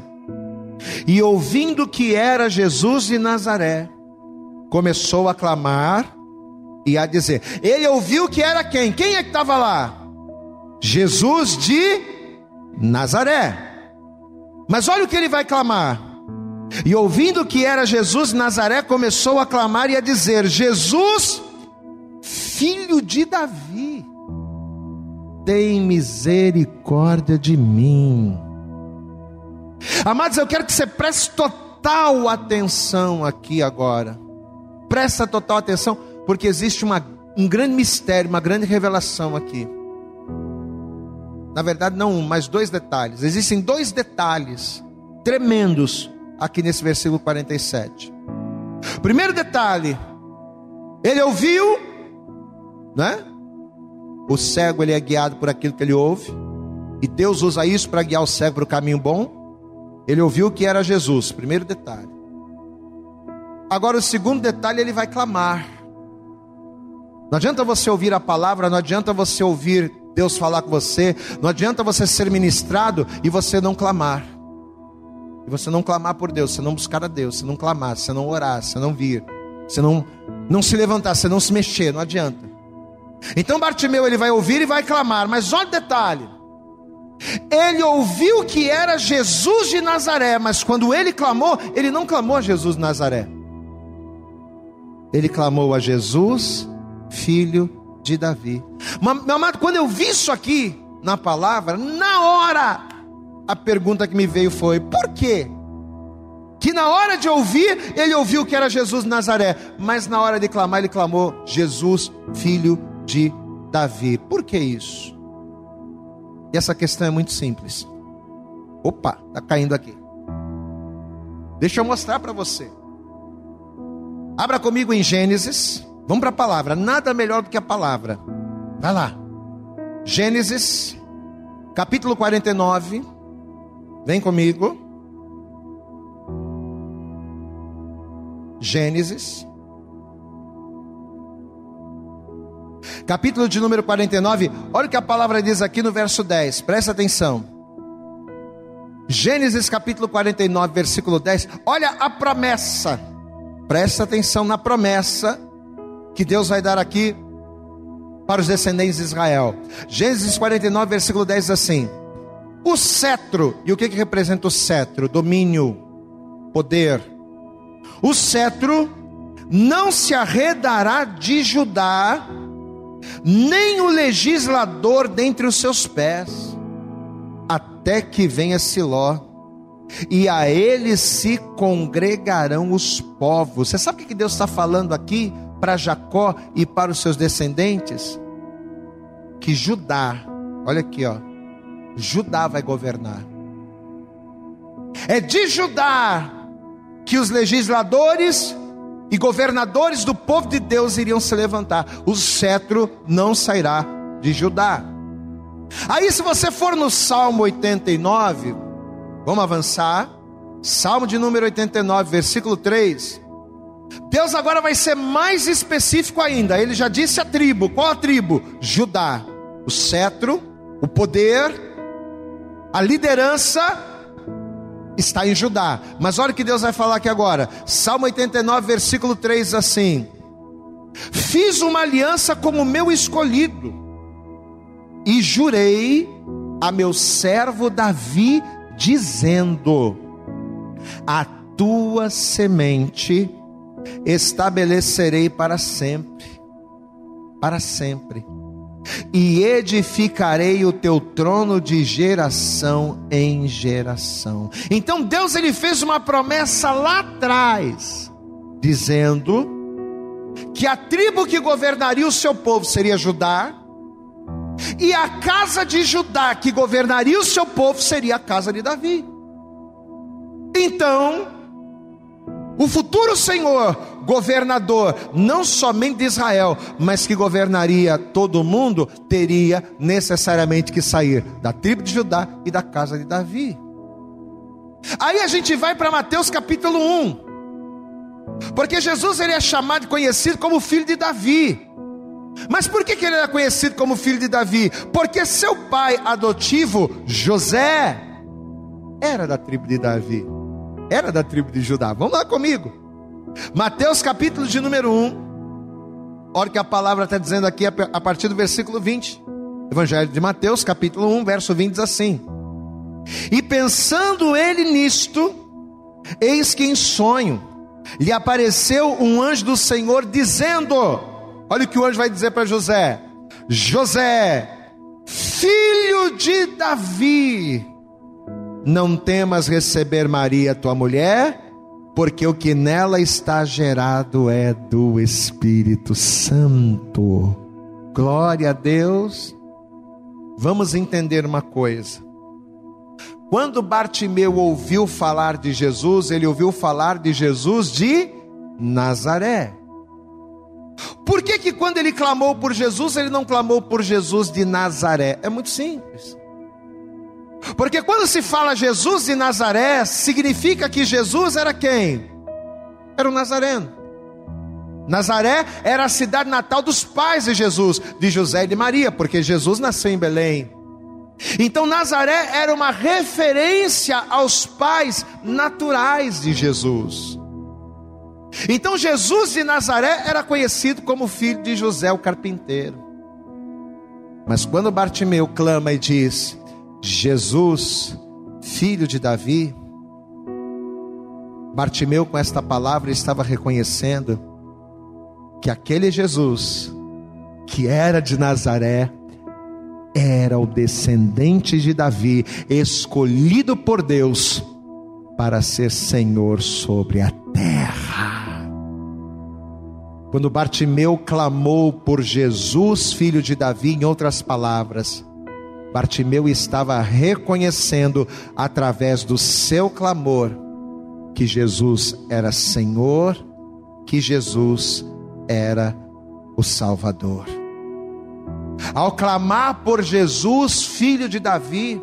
E ouvindo que era Jesus de Nazaré, começou a clamar e a dizer: Ele ouviu que era quem? Quem é que estava lá? Jesus de Nazaré. Mas olha o que ele vai clamar: e ouvindo que era Jesus Nazaré, começou a clamar e a dizer: Jesus, filho de Davi, tem misericórdia de mim. Amados, eu quero que você preste total atenção aqui agora. Presta total atenção, porque existe uma, um grande mistério, uma grande revelação aqui. Na verdade, não um, mas dois detalhes. Existem dois detalhes tremendos aqui nesse versículo 47. Primeiro detalhe, ele ouviu, né? O cego ele é guiado por aquilo que ele ouve, e Deus usa isso para guiar o cego para o caminho bom. Ele ouviu que era Jesus, primeiro detalhe. Agora o segundo detalhe, ele vai clamar. Não adianta você ouvir a palavra, não adianta você ouvir Deus falar com você, não adianta você ser ministrado e você não clamar e você não clamar por Deus, você não buscar a Deus, você não clamar, você não orar, você não vir, você não, não se levantar, você não se mexer, não adianta. Então Bartimeu ele vai ouvir e vai clamar, mas olha o detalhe. Ele ouviu que era Jesus de Nazaré, mas quando ele clamou, ele não clamou a Jesus de Nazaré. Ele clamou a Jesus, filho de Davi. Meu amado, quando eu vi isso aqui na palavra, na hora a pergunta que me veio foi: por quê? Que na hora de ouvir, ele ouviu que era Jesus de Nazaré, mas na hora de clamar, ele clamou: Jesus, filho de Davi. Por que isso? E essa questão é muito simples. Opa, está caindo aqui. Deixa eu mostrar para você. Abra comigo em Gênesis. Vamos para a palavra. Nada melhor do que a palavra. Vai lá. Gênesis, capítulo 49. Vem comigo. Gênesis. Capítulo de número 49. Olha o que a palavra diz aqui no verso 10. Presta atenção. Gênesis capítulo 49, versículo 10. Olha a promessa. Presta atenção na promessa que Deus vai dar aqui para os descendentes de Israel. Gênesis 49, versículo 10 diz assim: o cetro, e o que, que representa o cetro? Domínio, poder. O cetro não se arredará de Judá, nem o legislador dentre os seus pés, até que venha Siló, e a ele se congregarão os povos. Você sabe o que Deus está falando aqui para Jacó e para os seus descendentes? Que Judá, olha aqui, ó, Judá vai governar. É de Judá que os legisladores e governadores do povo de Deus iriam se levantar. O cetro não sairá de Judá. Aí, se você for no Salmo 89, vamos avançar. Salmo de número 89, versículo 3. Deus agora vai ser mais específico ainda. Ele já disse a tribo: qual a tribo? Judá. O cetro, o poder, a liderança está em Judá. Mas olha o que Deus vai falar aqui agora. Salmo 89, versículo 3 assim: Fiz uma aliança com o meu escolhido, e jurei a meu servo Davi, dizendo: A tua semente estabelecerei para sempre, para sempre e edificarei o teu trono de geração em geração. Então Deus ele fez uma promessa lá atrás, dizendo que a tribo que governaria o seu povo seria Judá, e a casa de Judá que governaria o seu povo seria a casa de Davi. Então, o futuro Senhor, governador, não somente de Israel, mas que governaria todo o mundo, teria necessariamente que sair da tribo de Judá e da casa de Davi. Aí a gente vai para Mateus capítulo 1. Porque Jesus ele é chamado e conhecido como filho de Davi. Mas por que, que ele era conhecido como filho de Davi? Porque seu pai adotivo, José, era da tribo de Davi era da tribo de Judá. Vamos lá comigo. Mateus capítulo de número 1. Olha o que a palavra está dizendo aqui a partir do versículo 20. Evangelho de Mateus, capítulo 1, verso 20 diz assim: E pensando ele nisto, eis que em sonho lhe apareceu um anjo do Senhor dizendo: Olha o que o anjo vai dizer para José: José, filho de Davi, não temas receber Maria, tua mulher, porque o que nela está gerado é do Espírito Santo. Glória a Deus. Vamos entender uma coisa. Quando Bartimeu ouviu falar de Jesus, ele ouviu falar de Jesus de Nazaré. Por que que quando ele clamou por Jesus, ele não clamou por Jesus de Nazaré? É muito simples. Porque quando se fala Jesus de Nazaré, significa que Jesus era quem? Era o Nazareno. Nazaré era a cidade natal dos pais de Jesus, de José e de Maria, porque Jesus nasceu em Belém. Então Nazaré era uma referência aos pais naturais de Jesus. Então Jesus de Nazaré era conhecido como filho de José o carpinteiro. Mas quando Bartimeu clama e diz: Jesus, filho de Davi, Bartimeu com esta palavra estava reconhecendo que aquele Jesus, que era de Nazaré, era o descendente de Davi, escolhido por Deus para ser Senhor sobre a terra. Quando Bartimeu clamou por Jesus, filho de Davi, em outras palavras, Bartimeu estava reconhecendo através do seu clamor que Jesus era Senhor, que Jesus era o Salvador. Ao clamar por Jesus, filho de Davi,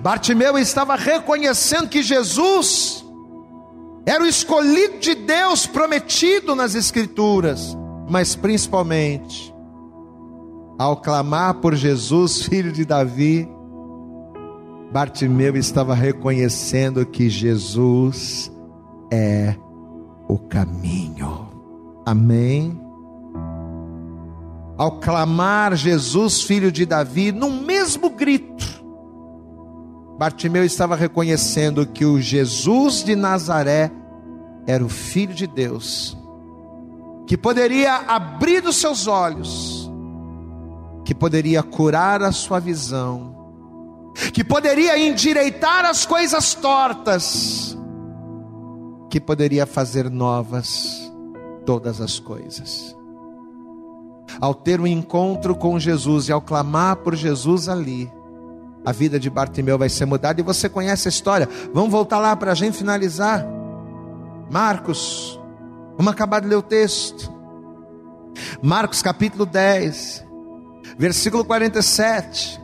Bartimeu estava reconhecendo que Jesus era o escolhido de Deus prometido nas Escrituras, mas principalmente ao clamar por Jesus, filho de Davi, Bartimeu estava reconhecendo que Jesus é o caminho. Amém. Ao clamar Jesus, filho de Davi, no mesmo grito, Bartimeu estava reconhecendo que o Jesus de Nazaré era o filho de Deus, que poderia abrir os seus olhos, que poderia curar a sua visão, que poderia endireitar as coisas tortas, que poderia fazer novas todas as coisas. Ao ter um encontro com Jesus e ao clamar por Jesus ali, a vida de Bartimeu vai ser mudada e você conhece a história. Vamos voltar lá para a gente finalizar. Marcos, vamos acabar de ler o texto. Marcos capítulo 10, versículo 47.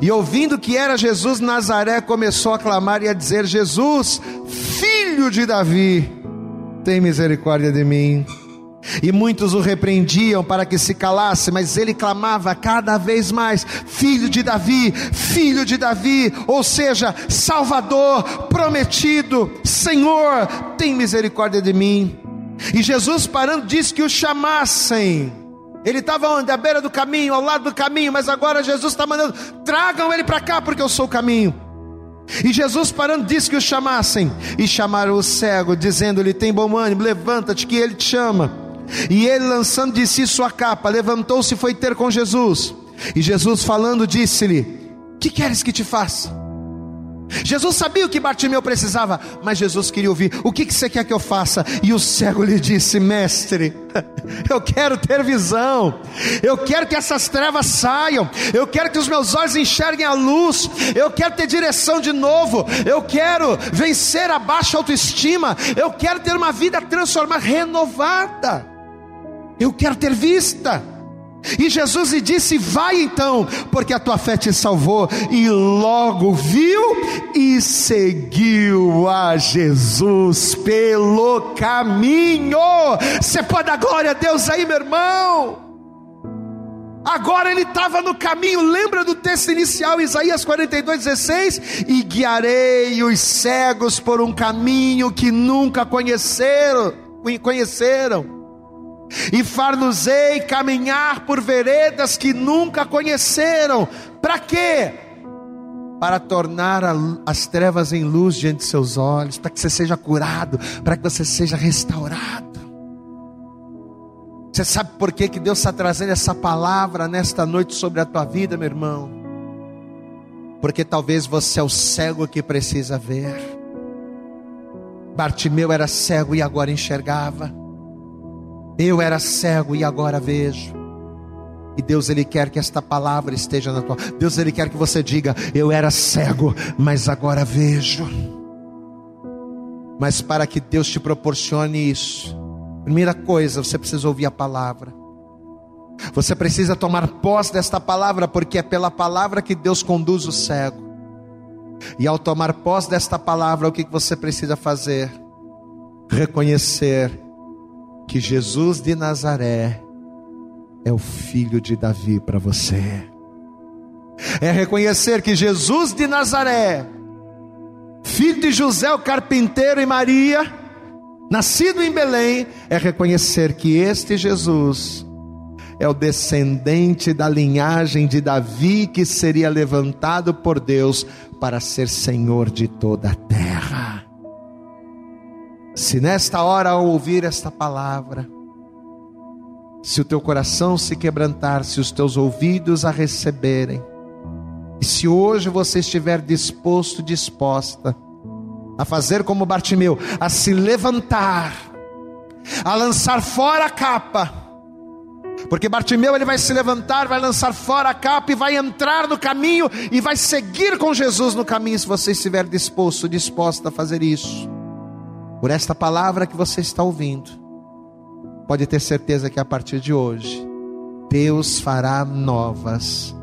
E ouvindo que era Jesus Nazaré, começou a clamar e a dizer: Jesus, filho de Davi, tem misericórdia de mim. E muitos o repreendiam para que se calasse, mas ele clamava cada vez mais: Filho de Davi, filho de Davi, ou seja, Salvador prometido, Senhor, tem misericórdia de mim. E Jesus parando disse que o chamassem. Ele estava onde? À beira do caminho, ao lado do caminho, mas agora Jesus está mandando: tragam ele para cá, porque eu sou o caminho. E Jesus parando disse que o chamassem, e chamaram o cego, dizendo-lhe: Tem bom ânimo, levanta-te, que ele te chama. E ele, lançando de si sua capa, levantou-se e foi ter com Jesus. E Jesus, falando, disse-lhe: Que queres que te faça? Jesus sabia o que Bartimeu precisava, mas Jesus queria ouvir: O que, você quer que eu faça? E o cego lhe disse: Mestre, *laughs* eu quero ter visão, eu quero que essas trevas saiam, eu quero que os meus olhos enxerguem a luz, eu quero ter direção de novo, eu quero vencer a baixa autoestima, eu quero ter uma vida transformada, renovada. Eu quero ter vista. E Jesus lhe disse: Vai então, porque a tua fé te salvou. E logo viu e seguiu a Jesus pelo caminho. Você pode dar glória a Deus aí, meu irmão? Agora ele estava no caminho, lembra do texto inicial, Isaías 42, 16? E guiarei os cegos por um caminho que nunca conheceram, conheceram e far-nos-ei caminhar por veredas que nunca conheceram. Para quê? Para tornar a, as trevas em luz diante de seus olhos, para que você seja curado, para que você seja restaurado. Você sabe por que, que Deus está trazendo essa palavra nesta noite sobre a tua vida, meu irmão? Porque talvez você é o cego que precisa ver. Bartimeu era cego e agora enxergava. Eu era cego e agora vejo. E Deus ele quer que esta palavra esteja na tua. Deus ele quer que você diga: eu era cego, mas agora vejo. Mas para que Deus te proporcione isso, primeira coisa, você precisa ouvir a palavra. Você precisa tomar posse desta palavra, porque é pela palavra que Deus conduz o cego. E ao tomar posse desta palavra, o que você precisa fazer? Reconhecer que Jesus de Nazaré é o filho de Davi para você. É reconhecer que Jesus de Nazaré, filho de José o carpinteiro e Maria, nascido em Belém, é reconhecer que este Jesus é o descendente da linhagem de Davi que seria levantado por Deus para ser Senhor de toda a terra. Se nesta hora ao ouvir esta palavra, se o teu coração se quebrantar, se os teus ouvidos a receberem, e se hoje você estiver disposto, disposta a fazer como Bartimeu, a se levantar, a lançar fora a capa, porque Bartimeu ele vai se levantar, vai lançar fora a capa e vai entrar no caminho e vai seguir com Jesus no caminho, se você estiver disposto, disposta a fazer isso por esta palavra que você está ouvindo, pode ter certeza que a partir de hoje, Deus fará novas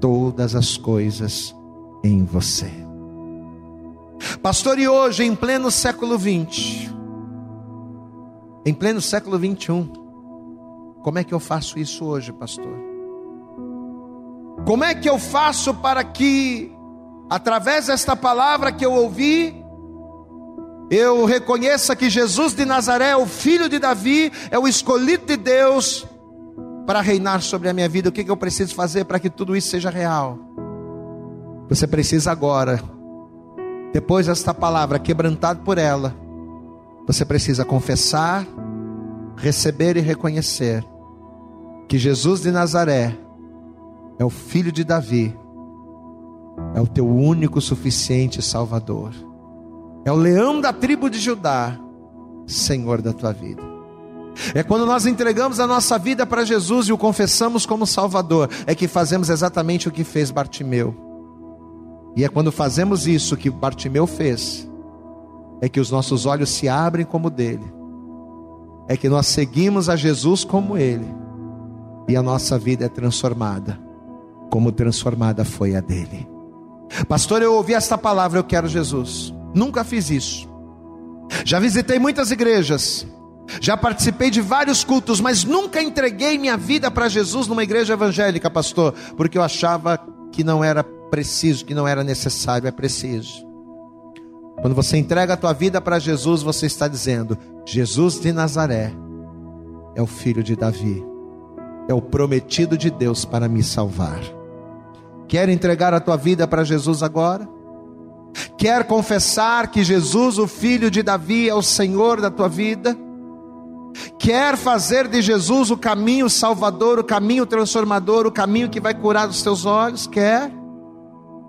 todas as coisas em você. Pastor, e hoje, em pleno século 20, em pleno século 21, como é que eu faço isso hoje, pastor? Como é que eu faço para que, através desta palavra que eu ouvi, eu reconheça que Jesus de Nazaré o filho de Davi, é o escolhido de Deus para reinar sobre a minha vida. O que, que eu preciso fazer para que tudo isso seja real? Você precisa agora, depois desta palavra, quebrantado por ela, você precisa confessar, receber e reconhecer que Jesus de Nazaré é o filho de Davi, é o teu único suficiente Salvador, é o leão da tribo de Judá, Senhor da tua vida. É quando nós entregamos a nossa vida para Jesus e o confessamos como Salvador, é que fazemos exatamente o que fez Bartimeu. E é quando fazemos isso que Bartimeu fez, é que os nossos olhos se abrem como dele, é que nós seguimos a Jesus como ele, e a nossa vida é transformada, como transformada foi a dele. Pastor, eu ouvi esta palavra, eu quero Jesus. Nunca fiz isso. Já visitei muitas igrejas, já participei de vários cultos, mas nunca entreguei minha vida para Jesus numa igreja evangélica, pastor, porque eu achava que não era preciso, que não era necessário, é preciso. Quando você entrega a tua vida para Jesus, você está dizendo: Jesus de Nazaré é o filho de Davi, é o prometido de Deus para me salvar. Quer entregar a tua vida para Jesus agora? Quer confessar que Jesus, o filho de Davi, é o Senhor da tua vida? Quer fazer de Jesus o caminho salvador, o caminho transformador, o caminho que vai curar os teus olhos? Quer?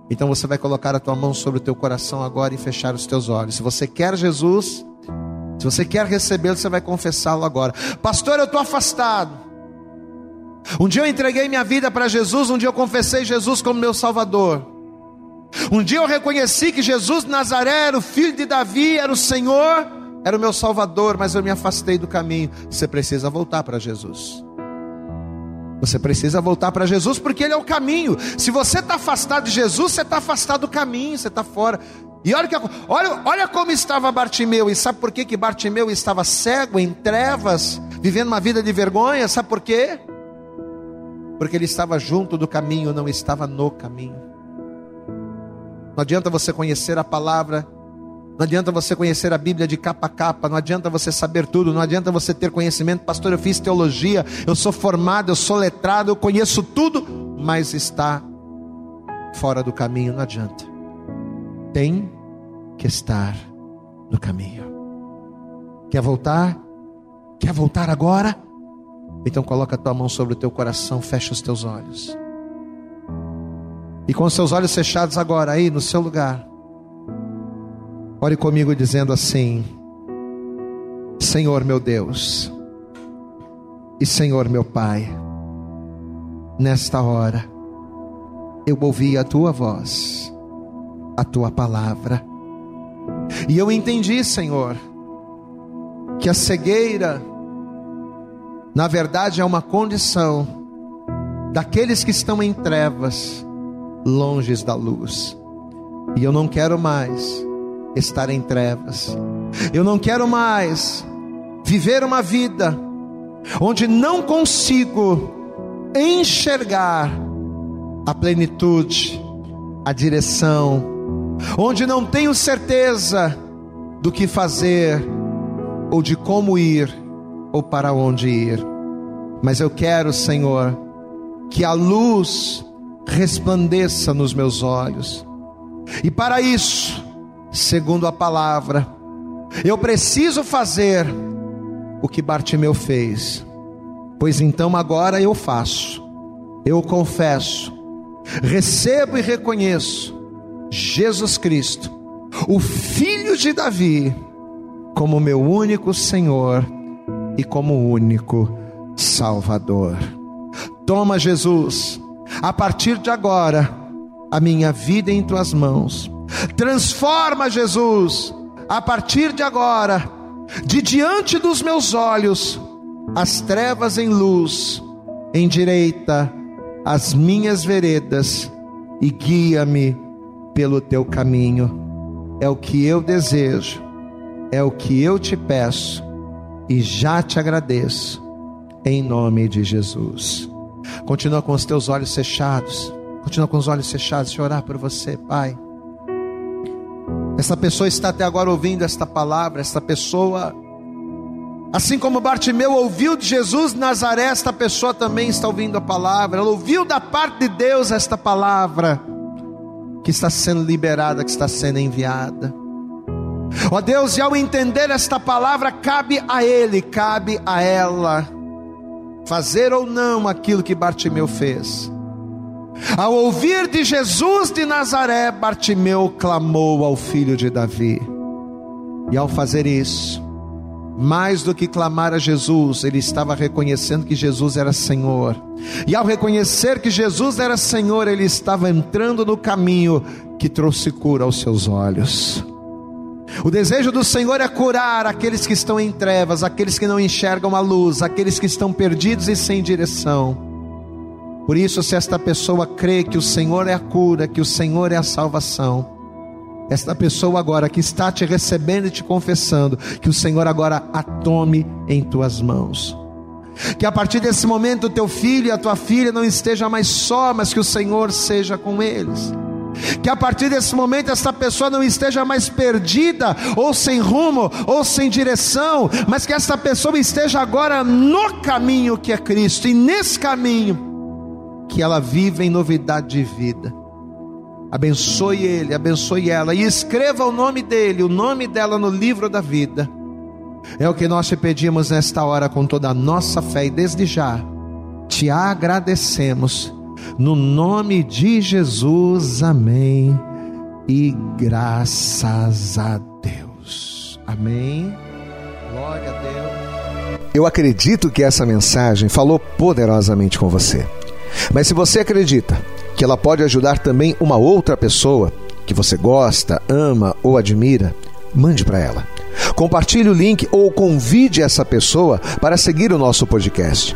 Então você vai colocar a tua mão sobre o teu coração agora e fechar os teus olhos. Se você quer Jesus, se você quer recebê-lo, você vai confessá-lo agora. Pastor, eu estou afastado. Um dia eu entreguei minha vida para Jesus, um dia eu confessei Jesus como meu Salvador. Um dia eu reconheci que Jesus Nazaré era o filho de Davi, era o Senhor, era o meu Salvador, mas eu me afastei do caminho. Você precisa voltar para Jesus. Você precisa voltar para Jesus porque Ele é o caminho. Se você está afastado de Jesus, você está afastado do caminho, você está fora. E olha, que, olha, olha como estava Bartimeu. E sabe por que, que Bartimeu estava cego, em trevas, vivendo uma vida de vergonha? Sabe por quê? Porque ele estava junto do caminho, não estava no caminho. Não adianta você conhecer a palavra não adianta você conhecer a Bíblia de capa a capa, não adianta você saber tudo, não adianta você ter conhecimento. Pastor, eu fiz teologia, eu sou formado, eu sou letrado, eu conheço tudo, mas está fora do caminho, não adianta. Tem que estar no caminho. Quer voltar? Quer voltar agora? Então coloca a tua mão sobre o teu coração, fecha os teus olhos. E com seus olhos fechados agora aí no seu lugar, Ore comigo dizendo assim: Senhor meu Deus e Senhor meu Pai, nesta hora eu ouvi a tua voz, a tua palavra, e eu entendi, Senhor, que a cegueira, na verdade, é uma condição daqueles que estão em trevas, longes da luz, e eu não quero mais estar em trevas. Eu não quero mais viver uma vida onde não consigo enxergar a plenitude, a direção, onde não tenho certeza do que fazer ou de como ir ou para onde ir. Mas eu quero, Senhor, que a luz resplandeça nos meus olhos. E para isso, segundo a palavra. Eu preciso fazer o que Bartimeu fez, pois então agora eu faço, eu confesso, recebo e reconheço Jesus Cristo, o Filho de Davi, como meu único Senhor e como único Salvador. Toma, Jesus, a partir de agora, a minha vida em tuas mãos Transforma, Jesus, a partir de agora, de diante dos meus olhos, as trevas em luz, endireita as minhas veredas e guia-me pelo teu caminho. É o que eu desejo, é o que eu te peço e já te agradeço, em nome de Jesus. Continua com os teus olhos fechados, continua com os olhos fechados, eu orar por você, Pai. Essa pessoa está até agora ouvindo esta palavra, esta pessoa, assim como Bartimeu ouviu de Jesus Nazaré, esta pessoa também está ouvindo a palavra, ela ouviu da parte de Deus esta palavra, que está sendo liberada, que está sendo enviada. Ó Deus, e ao entender esta palavra, cabe a ele, cabe a ela, fazer ou não aquilo que Bartimeu fez. Ao ouvir de Jesus de Nazaré, Bartimeu clamou ao filho de Davi. E ao fazer isso, mais do que clamar a Jesus, ele estava reconhecendo que Jesus era Senhor. E ao reconhecer que Jesus era Senhor, ele estava entrando no caminho que trouxe cura aos seus olhos. O desejo do Senhor é curar aqueles que estão em trevas, aqueles que não enxergam a luz, aqueles que estão perdidos e sem direção. Por isso, se esta pessoa crê que o Senhor é a cura, que o Senhor é a salvação, esta pessoa agora que está te recebendo e te confessando, que o Senhor agora a tome em tuas mãos. Que a partir desse momento o teu filho e a tua filha não esteja mais só, mas que o Senhor seja com eles. Que a partir desse momento essa pessoa não esteja mais perdida, ou sem rumo, ou sem direção, mas que essa pessoa esteja agora no caminho que é Cristo, e nesse caminho que ela vive em novidade de vida. Abençoe ele, abençoe ela, e escreva o nome dele, o nome dela no livro da vida. É o que nós te pedimos nesta hora com toda a nossa fé, e desde já te agradecemos no nome de Jesus, amém. E graças a Deus. Amém. Glória a Deus. Eu acredito que essa mensagem falou poderosamente com você. Mas se você acredita que ela pode ajudar também uma outra pessoa que você gosta, ama ou admira, mande para ela. Compartilhe o link ou convide essa pessoa para seguir o nosso podcast.